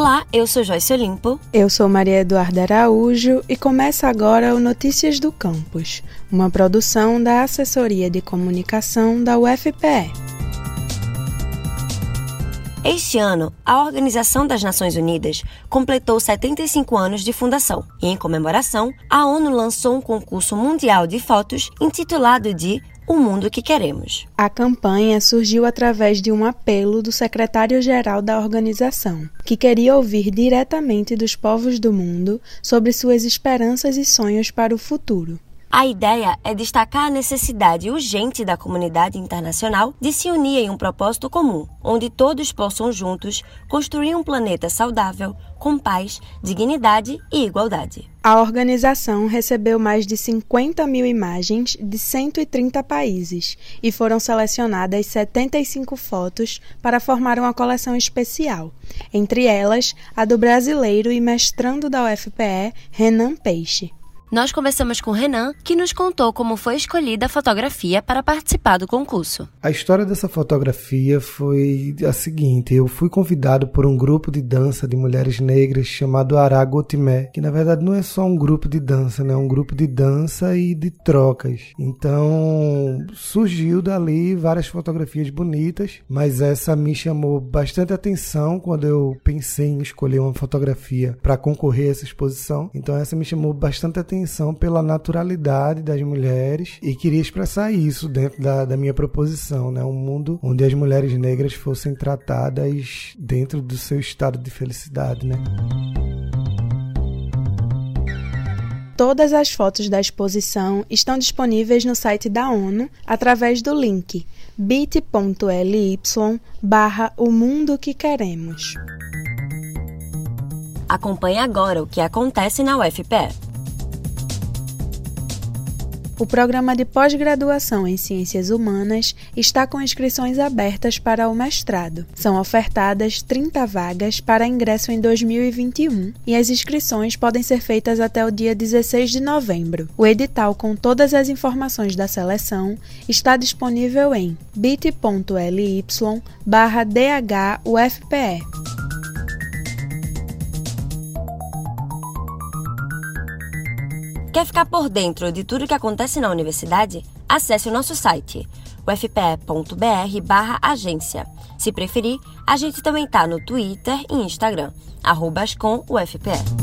Olá, eu sou Joyce Olimpo. Eu sou Maria Eduarda Araújo e começa agora o Notícias do Campus, uma produção da Assessoria de Comunicação da UFPE. Este ano, a Organização das Nações Unidas completou 75 anos de fundação e, em comemoração, a ONU lançou um concurso mundial de fotos intitulado de o mundo que queremos. A campanha surgiu através de um apelo do secretário-geral da organização, que queria ouvir diretamente dos povos do mundo sobre suas esperanças e sonhos para o futuro. A ideia é destacar a necessidade urgente da comunidade internacional de se unir em um propósito comum, onde todos possam juntos construir um planeta saudável, com paz, dignidade e igualdade. A organização recebeu mais de 50 mil imagens de 130 países e foram selecionadas 75 fotos para formar uma coleção especial, entre elas a do brasileiro e mestrando da UFPE, Renan Peixe. Nós conversamos com Renan, que nos contou como foi escolhida a fotografia para participar do concurso. A história dessa fotografia foi a seguinte: eu fui convidado por um grupo de dança de mulheres negras chamado Aragotimé, que na verdade não é só um grupo de dança, né? É um grupo de dança e de trocas. Então surgiu dali várias fotografias bonitas, mas essa me chamou bastante atenção quando eu pensei em escolher uma fotografia para concorrer a essa exposição. Então essa me chamou bastante atenção atenção pela naturalidade das mulheres e queria expressar isso dentro da, da minha proposição, né? Um mundo onde as mulheres negras fossem tratadas dentro do seu estado de felicidade, né? Todas as fotos da exposição estão disponíveis no site da ONU através do link bit.ly barra o mundo que queremos. Acompanhe agora o que acontece na UFPE. O programa de pós-graduação em Ciências Humanas está com inscrições abertas para o mestrado. São ofertadas 30 vagas para ingresso em 2021 e as inscrições podem ser feitas até o dia 16 de novembro. O edital com todas as informações da seleção está disponível em bit.ly Quer ficar por dentro de tudo que acontece na universidade? Acesse o nosso site ufpe.br/agência. Se preferir, a gente também está no Twitter e Instagram, arroba UFPE.